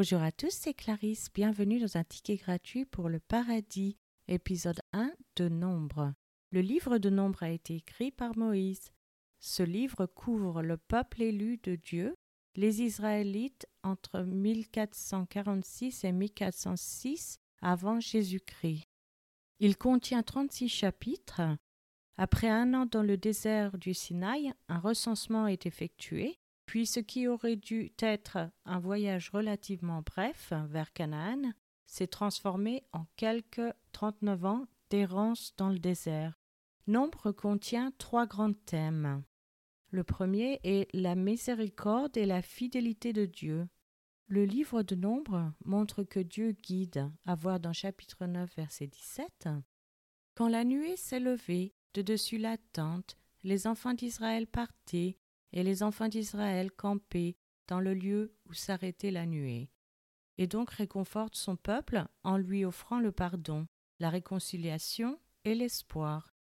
Bonjour à tous, c'est Clarisse. Bienvenue dans un ticket gratuit pour le paradis, épisode 1 de Nombre. Le livre de Nombre a été écrit par Moïse. Ce livre couvre le peuple élu de Dieu, les Israélites entre 1446 et 1406 avant Jésus-Christ. Il contient 36 chapitres. Après un an dans le désert du Sinaï, un recensement est effectué puis ce qui aurait dû être un voyage relativement bref vers Canaan s'est transformé en quelques 39 ans d'errance dans le désert. Nombre contient trois grands thèmes. Le premier est la miséricorde et la fidélité de Dieu. Le livre de Nombre montre que Dieu guide, à voir dans chapitre 9, verset 17. Quand la nuée s'est levée de dessus la tente, les enfants d'Israël partaient et les enfants d'Israël campaient dans le lieu où s'arrêtait la nuée, et donc réconforte son peuple en lui offrant le pardon, la réconciliation et l'espoir.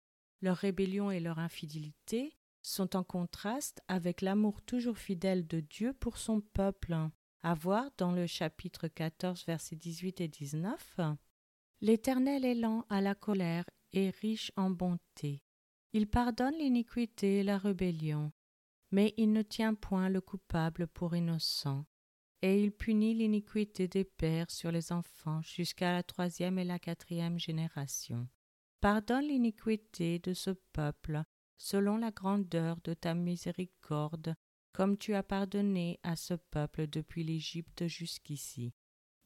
Leur rébellion et leur infidélité sont en contraste avec l'amour toujours fidèle de Dieu pour son peuple. À voir dans le chapitre 14, versets 18 et 19. L'Éternel est lent à la colère et riche en bonté. Il pardonne l'iniquité et la rébellion mais il ne tient point le coupable pour innocent, et il punit l'iniquité des pères sur les enfants jusqu'à la troisième et la quatrième génération. Pardonne l'iniquité de ce peuple selon la grandeur de ta miséricorde, comme tu as pardonné à ce peuple depuis l'Égypte jusqu'ici.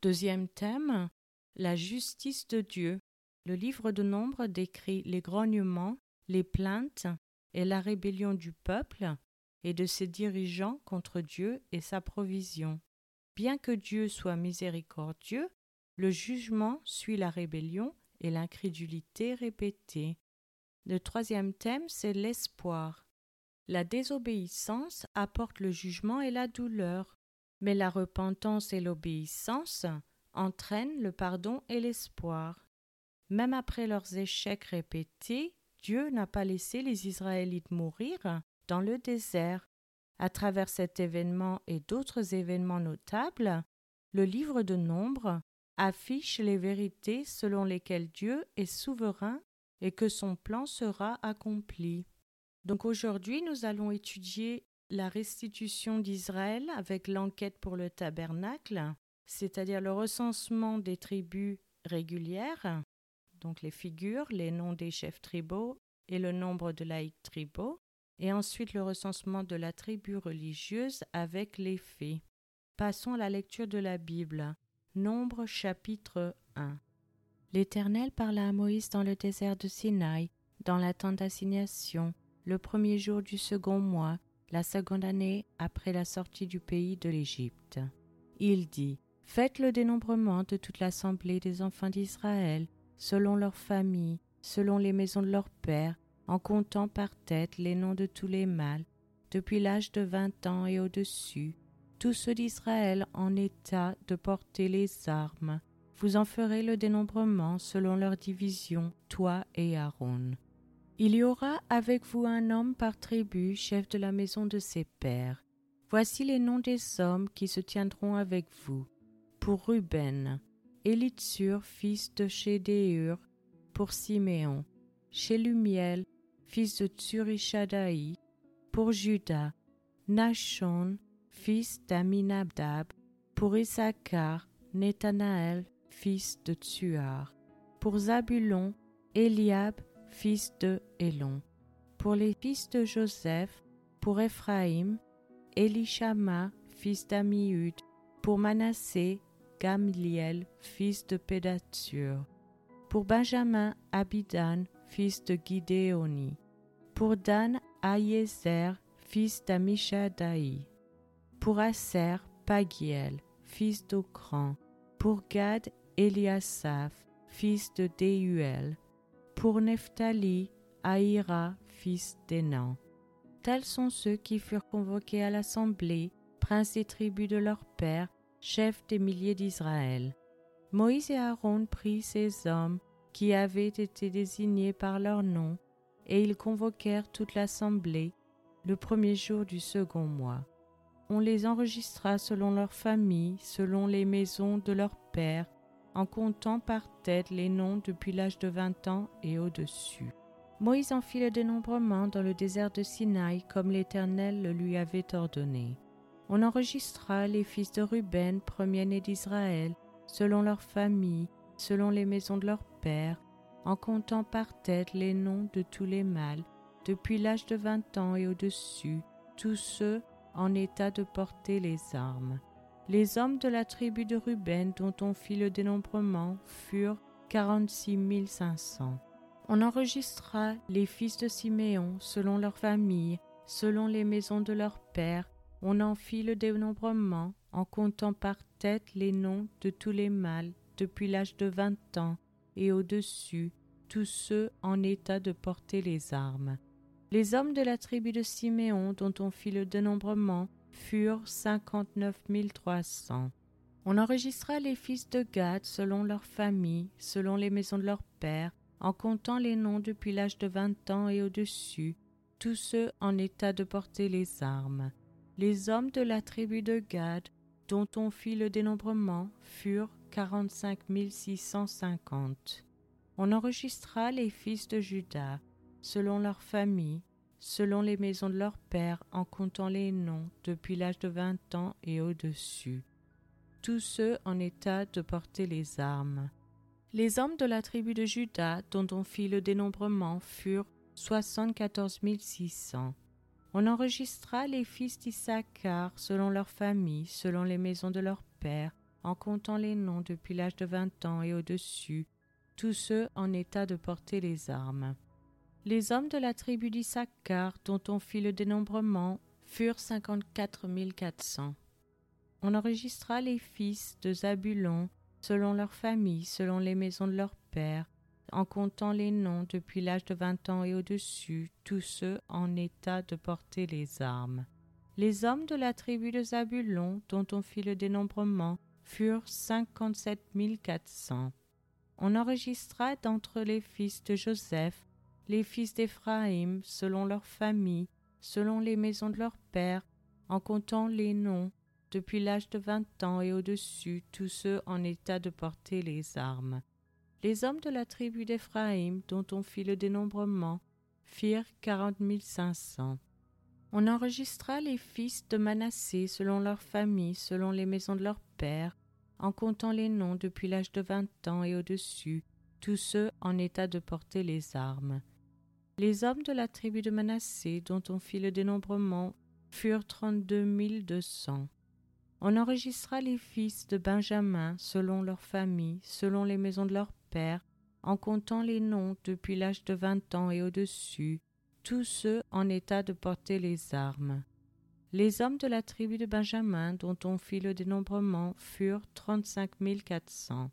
Deuxième thème, la justice de Dieu. Le livre de Nombre décrit les grognements, les plaintes et la rébellion du peuple et de ses dirigeants contre Dieu et sa provision. Bien que Dieu soit miséricordieux, le jugement suit la rébellion et l'incrédulité répétée. Le troisième thème, c'est l'espoir. La désobéissance apporte le jugement et la douleur, mais la repentance et l'obéissance entraînent le pardon et l'espoir. Même après leurs échecs répétés, Dieu n'a pas laissé les Israélites mourir, dans le désert. À travers cet événement et d'autres événements notables, le livre de Nombre affiche les vérités selon lesquelles Dieu est souverain et que son plan sera accompli. Donc aujourd'hui, nous allons étudier la restitution d'Israël avec l'enquête pour le tabernacle, c'est-à-dire le recensement des tribus régulières, donc les figures, les noms des chefs tribaux et le nombre de laïcs tribaux, et ensuite le recensement de la tribu religieuse avec les faits. Passons à la lecture de la Bible. Nombre chapitre 1. L'Éternel parla à Moïse dans le désert de Sinaï, dans la tente d'assignation, le premier jour du second mois, la seconde année après la sortie du pays de l'Égypte. Il dit Faites le dénombrement de toute l'assemblée des enfants d'Israël, selon leurs familles, selon les maisons de leurs pères, en comptant par tête les noms de tous les mâles, depuis l'âge de vingt ans et au-dessus, tous ceux d'Israël en état de porter les armes. Vous en ferez le dénombrement selon leur division, toi et Aaron. Il y aura avec vous un homme par tribu, chef de la maison de ses pères. Voici les noms des hommes qui se tiendront avec vous. Pour Ruben, Élitsur, fils de Chédéur, pour Siméon, Chélumiel, fils de Tsurishadaï, pour Judas, Nachon, fils d'Aminabdab, pour Issachar, Netanel, fils de Tsuar, pour Zabulon, Eliab, fils de Elon, pour les fils de Joseph, pour Ephraïm, Elishama, fils d'Amiud, pour Manassé, Gamliel, fils de Pédatsur, pour Benjamin, Abidan, fils de Gidéoni. Pour Dan, Aïezer, fils d'Amishadaï. Pour Aser, Pagiel, fils d'Okran. Pour Gad, Eliasaph, fils de Déuel. Pour Nephtali, Aïra, fils d'Enan. Tels sont ceux qui furent convoqués à l'assemblée, princes des tribus de leur père, chefs des milliers d'Israël. Moïse et Aaron prirent ces hommes qui avaient été désignés par leur nom, et ils convoquèrent toute l'assemblée le premier jour du second mois. on les enregistra selon leurs familles, selon les maisons de leurs pères, en comptant par tête les noms depuis l'âge de vingt ans et au-dessus. Moïse en fit le dénombrement dans le désert de Sinaï comme l'Éternel le lui avait ordonné. On enregistra les fils de Ruben, premier-né d'Israël, selon leurs familles, selon les maisons de leurs pères, en comptant par tête les noms de tous les mâles, depuis l'âge de vingt ans et au-dessus, tous ceux en état de porter les armes. Les hommes de la tribu de Ruben dont on fit le dénombrement furent quarante-six mille cinq cents. On enregistra les fils de Siméon selon leurs familles, selon les maisons de leurs pères. On en fit le dénombrement en comptant par tête les noms de tous les mâles depuis l'âge de vingt ans et au-dessus, tous ceux en état de porter les armes. Les hommes de la tribu de Siméon dont on fit le dénombrement furent cinquante-neuf mille trois cents. On enregistra les fils de Gad selon leurs familles, selon les maisons de leurs pères, en comptant les noms depuis l'âge de vingt ans et au-dessus, tous ceux en état de porter les armes. Les hommes de la tribu de Gad, dont on fit le dénombrement, furent quarante-cinq mille six cent cinquante. On enregistra les fils de Judas, selon leurs familles, selon les maisons de leurs pères, en comptant les noms depuis l'âge de vingt ans et au-dessus. Tous ceux en état de porter les armes. Les hommes de la tribu de Juda, dont on fit le dénombrement, furent soixante-quatorze mille six cents. On enregistra les fils d'Issachar selon leurs familles, selon les maisons de leurs pères, en comptant les noms depuis l'âge de vingt ans et au-dessus, tous ceux en état de porter les armes. Les hommes de la tribu d'Issachar, dont on fit le dénombrement, furent cinquante-quatre mille quatre cents. On enregistra les fils de Zabulon, selon leurs familles, selon les maisons de leurs pères, en comptant les noms depuis l'âge de vingt ans et au-dessus, tous ceux en état de porter les armes. Les hommes de la tribu de Zabulon, dont on fit le dénombrement, furent cinquante-sept mille quatre cents. On enregistra d'entre les fils de Joseph les fils d'Éphraïm selon leurs familles, selon les maisons de leurs pères, en comptant les noms depuis l'âge de vingt ans et au-dessus, tous ceux en état de porter les armes. Les hommes de la tribu d'Éphraïm, dont on fit le dénombrement, firent quarante mille cinq cents. On enregistra les fils de Manassé selon leurs familles, selon les maisons de leurs pères, en comptant les noms depuis l'âge de vingt ans et au-dessus, tous ceux en état de porter les armes. Les hommes de la tribu de Manassé, dont on fit le dénombrement, furent trente-deux mille deux cents. On enregistra les fils de Benjamin selon leurs familles, selon les maisons de leurs pères, en comptant les noms depuis l'âge de vingt ans et au-dessus, tous ceux en état de porter les armes. Les hommes de la tribu de Benjamin, dont on fit le dénombrement, furent trente-cinq mille quatre cents.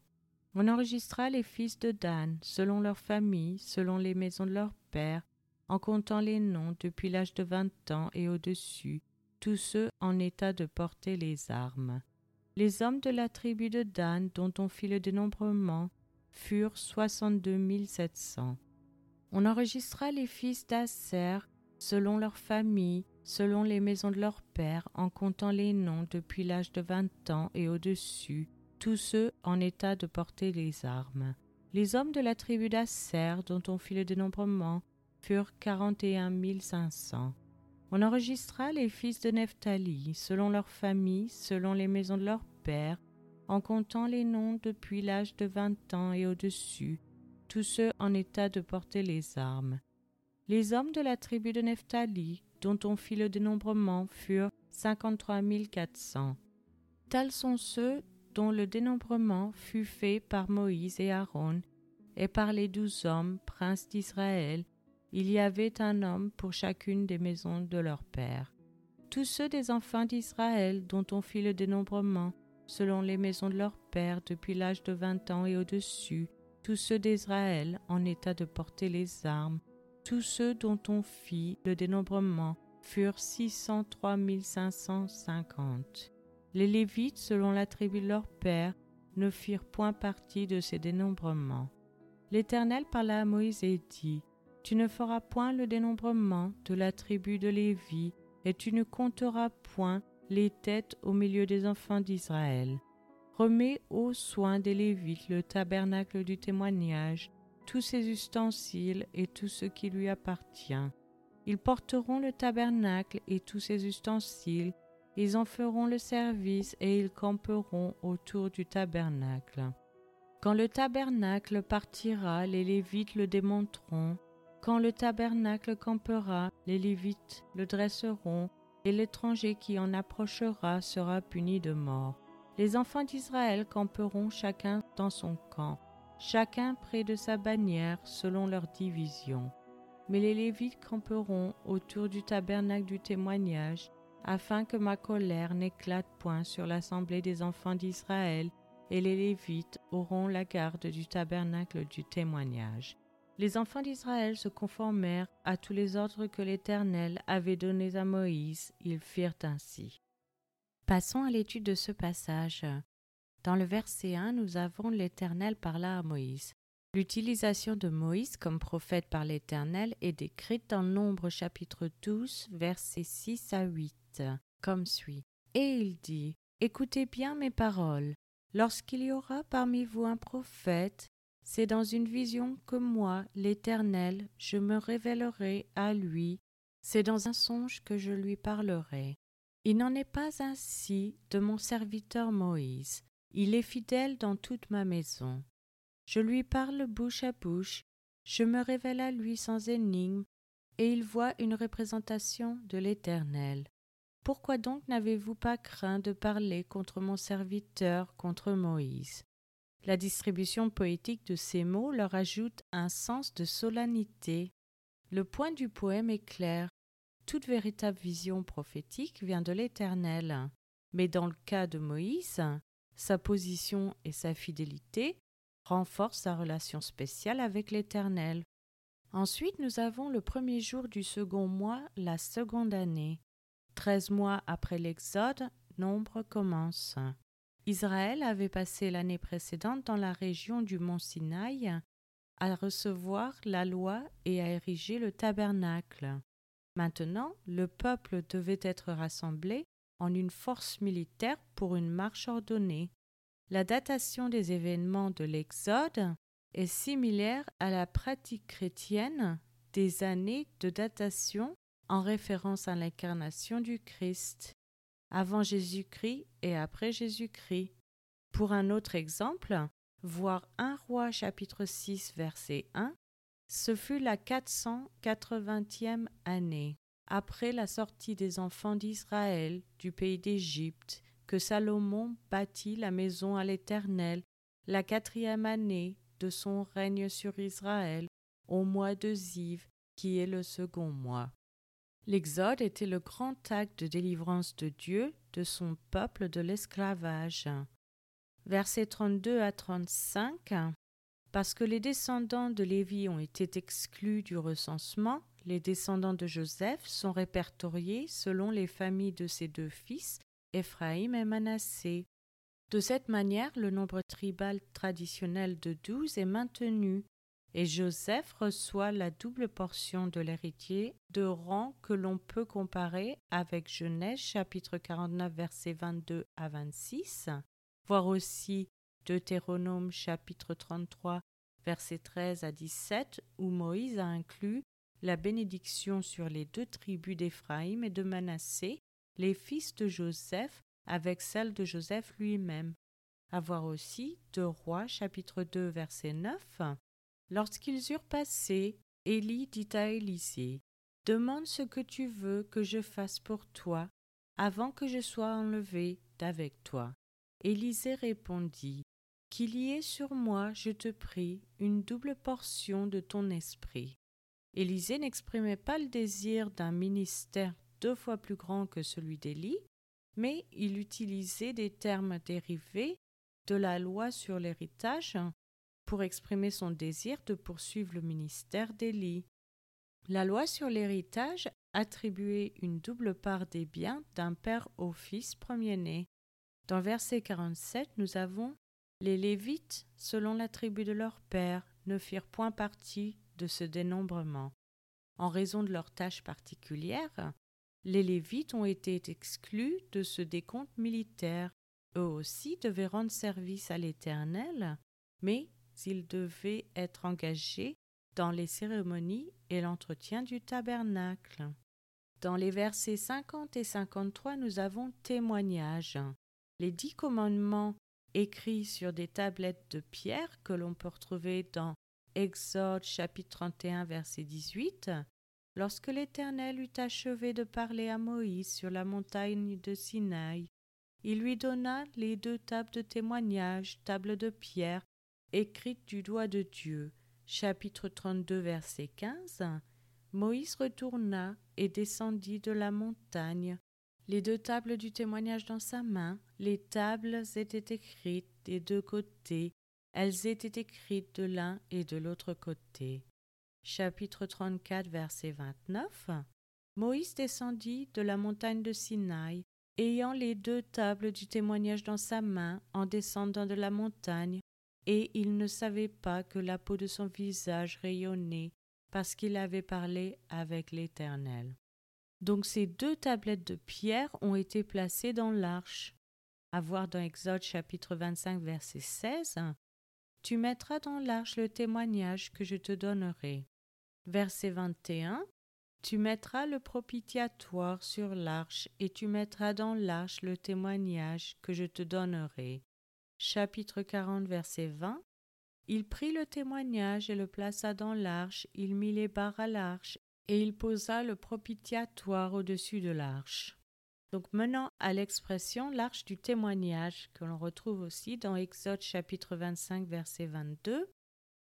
On enregistra les fils de Dan, selon leurs familles, selon les maisons de leurs pères, en comptant les noms depuis l'âge de vingt ans et au-dessus, tous ceux en état de porter les armes. Les hommes de la tribu de Dan, dont on fit le dénombrement, furent soixante-deux mille sept cents. On enregistra les fils d'Asser selon leurs familles, selon les maisons de leurs pères, en comptant les noms depuis l'âge de vingt ans et au-dessus, tous ceux en état de porter les armes. Les hommes de la tribu d'Asser, dont on fit le dénombrement, furent quarante et un mille cinq cents. On enregistra les fils de Nephtali, selon leurs familles, selon les maisons de leurs pères, en comptant les noms depuis l'âge de vingt ans et au-dessus, tous ceux en état de porter les armes. Les hommes de la tribu de Nephtali, dont on fit le dénombrement, furent cinquante-trois mille quatre cents. Tels sont ceux dont le dénombrement fut fait par Moïse et Aaron, et par les douze hommes, princes d'Israël, il y avait un homme pour chacune des maisons de leur père. Tous ceux des enfants d'Israël dont on fit le dénombrement, selon les maisons de leur père depuis l'âge de vingt ans et au-dessus, tous ceux d'Israël en état de porter les armes, tous ceux dont on fit le dénombrement furent six cent trois mille cinq cent cinquante. Les Lévites, selon la tribu de leur père, ne firent point partie de ces dénombrements. L'Éternel parla à Moïse et dit tu ne feras point le dénombrement de la tribu de Lévi, et tu ne compteras point les têtes au milieu des enfants d'Israël. Remets aux soins des Lévites le tabernacle du témoignage, tous ses ustensiles et tout ce qui lui appartient. Ils porteront le tabernacle et tous ses ustensiles, ils en feront le service et ils camperont autour du tabernacle. Quand le tabernacle partira, les Lévites le démonteront. Quand le tabernacle campera, les Lévites le dresseront, et l'étranger qui en approchera sera puni de mort. Les enfants d'Israël camperont chacun dans son camp, chacun près de sa bannière selon leur division. Mais les Lévites camperont autour du tabernacle du témoignage, afin que ma colère n'éclate point sur l'assemblée des enfants d'Israël, et les Lévites auront la garde du tabernacle du témoignage. Les enfants d'Israël se conformèrent à tous les ordres que l'Éternel avait donnés à Moïse, ils firent ainsi. Passons à l'étude de ce passage. Dans le verset 1, nous avons l'Éternel parla à Moïse. L'utilisation de Moïse comme prophète par l'Éternel est décrite dans Nombre chapitre 12, versets 6 à 8, comme suit. Et il dit Écoutez bien mes paroles. Lorsqu'il y aura parmi vous un prophète, c'est dans une vision que moi, l'Éternel, je me révélerai à lui, c'est dans un songe que je lui parlerai. Il n'en est pas ainsi de mon serviteur Moïse. Il est fidèle dans toute ma maison. Je lui parle bouche à bouche, je me révèle à lui sans énigme, et il voit une représentation de l'Éternel. Pourquoi donc n'avez-vous pas craint de parler contre mon serviteur, contre Moïse? La distribution poétique de ces mots leur ajoute un sens de solennité. Le point du poème est clair. Toute véritable vision prophétique vient de l'Éternel. Mais dans le cas de Moïse, sa position et sa fidélité renforcent sa relation spéciale avec l'Éternel. Ensuite, nous avons le premier jour du second mois, la seconde année. Treize mois après l'Exode, nombre commence. Israël avait passé l'année précédente dans la région du mont Sinaï à recevoir la loi et à ériger le tabernacle. Maintenant, le peuple devait être rassemblé en une force militaire pour une marche ordonnée. La datation des événements de l'Exode est similaire à la pratique chrétienne des années de datation en référence à l'incarnation du Christ, avant Jésus-Christ et après Jésus-Christ. Pour un autre exemple, voir 1 roi chapitre 6 verset 1, ce fut la 480e année, après la sortie des enfants d'Israël du pays d'Égypte, que Salomon bâtit la maison à l'Éternel, la quatrième année de son règne sur Israël, au mois de Ziv, qui est le second mois. L'Exode était le grand acte de délivrance de Dieu de son peuple de l'esclavage. Versets 32 à 35 Parce que les descendants de Lévi ont été exclus du recensement, les descendants de Joseph sont répertoriés selon les familles de ses deux fils, Éphraïm et Manassé. De cette manière, le nombre tribal traditionnel de douze est maintenu, et Joseph reçoit la double portion de l'héritier de rang que l'on peut comparer avec Genèse chapitre 49 versets 22 à 26, voire aussi Deutéronome chapitre 33 versets 13 à 17 où Moïse a inclus la bénédiction sur les deux tribus d'Éphraïm et de Manassé, les fils de Joseph, avec celle de Joseph lui-même. À voir aussi de Rois chapitre 2 verset 9 Lorsqu'ils eurent passé, Élie dit à Élisée Demande ce que tu veux que je fasse pour toi, avant que je sois enlevé d'avec toi. Élisée répondit Qu'il y ait sur moi, je te prie, une double portion de ton esprit. Élisée n'exprimait pas le désir d'un ministère deux fois plus grand que celui d'Élie, mais il utilisait des termes dérivés de la loi sur l'héritage pour exprimer son désir de poursuivre le ministère d'Élie. La loi sur l'héritage attribuait une double part des biens d'un père au fils premier-né. Dans verset 47, nous avons Les Lévites, selon la tribu de leur père, ne firent point partie de ce dénombrement. En raison de leurs tâches particulières, les Lévites ont été exclus de ce décompte militaire. Eux aussi devaient rendre service à l'Éternel, mais ils devaient être engagés dans les cérémonies et l'entretien du tabernacle. Dans les versets 50 et 53, nous avons témoignage. Les dix commandements écrits sur des tablettes de pierre que l'on peut retrouver dans Exode chapitre 31 verset 18. Lorsque l'Éternel eut achevé de parler à Moïse sur la montagne de Sinaï, il lui donna les deux tables de témoignage, tables de pierre, écrites du doigt de Dieu. Chapitre 32 verset 15. Moïse retourna et descendit de la montagne, les deux tables du témoignage dans sa main. Les tables étaient écrites des deux côtés, elles étaient écrites de l'un et de l'autre côté. Chapitre 34, verset 29. Moïse descendit de la montagne de Sinaï, ayant les deux tables du témoignage dans sa main en descendant de la montagne, et il ne savait pas que la peau de son visage rayonnait parce qu'il avait parlé avec l'Éternel. Donc ces deux tablettes de pierre ont été placées dans l'arche. À voir dans Exode chapitre 25 verset 16. Tu mettras dans l'arche le témoignage que je te donnerai. Verset 21. Tu mettras le propitiatoire sur l'arche et tu mettras dans l'arche le témoignage que je te donnerai chapitre 40, verset 20. Il prit le témoignage et le plaça dans l'arche, il mit les barres à l'arche, et il posa le propitiatoire au-dessus de l'arche. Donc menant à l'expression l'arche du témoignage, que l'on retrouve aussi dans Exode chapitre 25, verset 22.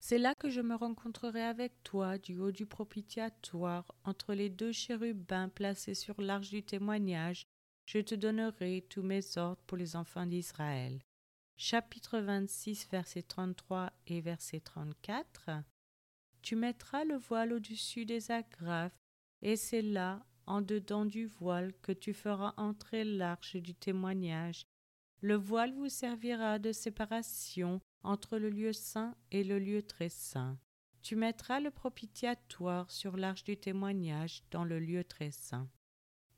C'est là que je me rencontrerai avec toi du haut du propitiatoire, entre les deux chérubins placés sur l'arche du témoignage. Je te donnerai tous mes ordres pour les enfants d'Israël chapitre 26, verset 33 et verset 34. Tu mettras le voile au-dessus des agrafes, et c'est là, en dedans du voile, que tu feras entrer l'arche du témoignage. Le voile vous servira de séparation entre le lieu saint et le lieu très saint. Tu mettras le propitiatoire sur l'arche du témoignage dans le lieu très saint.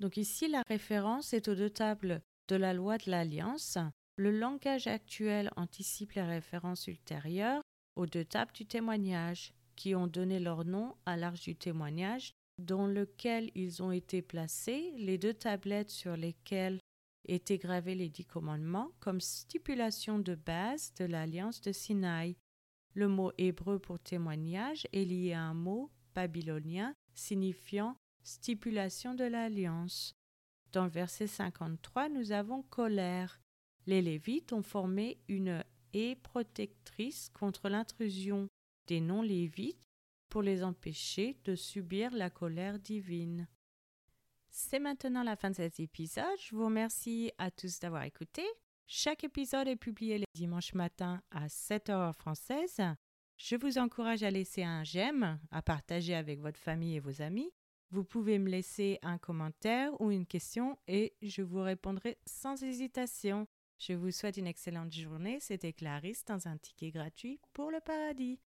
Donc ici la référence est aux deux tables de la loi de l'Alliance, le langage actuel anticipe les références ultérieures aux deux tables du témoignage, qui ont donné leur nom à l'arche du témoignage, dans lequel ils ont été placés les deux tablettes sur lesquelles étaient gravés les dix commandements comme stipulation de base de l'alliance de Sinaï. Le mot hébreu pour témoignage est lié à un mot babylonien signifiant stipulation de l'alliance. Dans le verset 53, nous avons colère, les Lévites ont formé une haie protectrice contre l'intrusion des non-Lévites pour les empêcher de subir la colère divine. C'est maintenant la fin de cet épisode. Je vous remercie à tous d'avoir écouté. Chaque épisode est publié le dimanche matin à 7 h française. Je vous encourage à laisser un j'aime, à partager avec votre famille et vos amis. Vous pouvez me laisser un commentaire ou une question et je vous répondrai sans hésitation. Je vous souhaite une excellente journée. C'était Clarisse dans un ticket gratuit pour le paradis.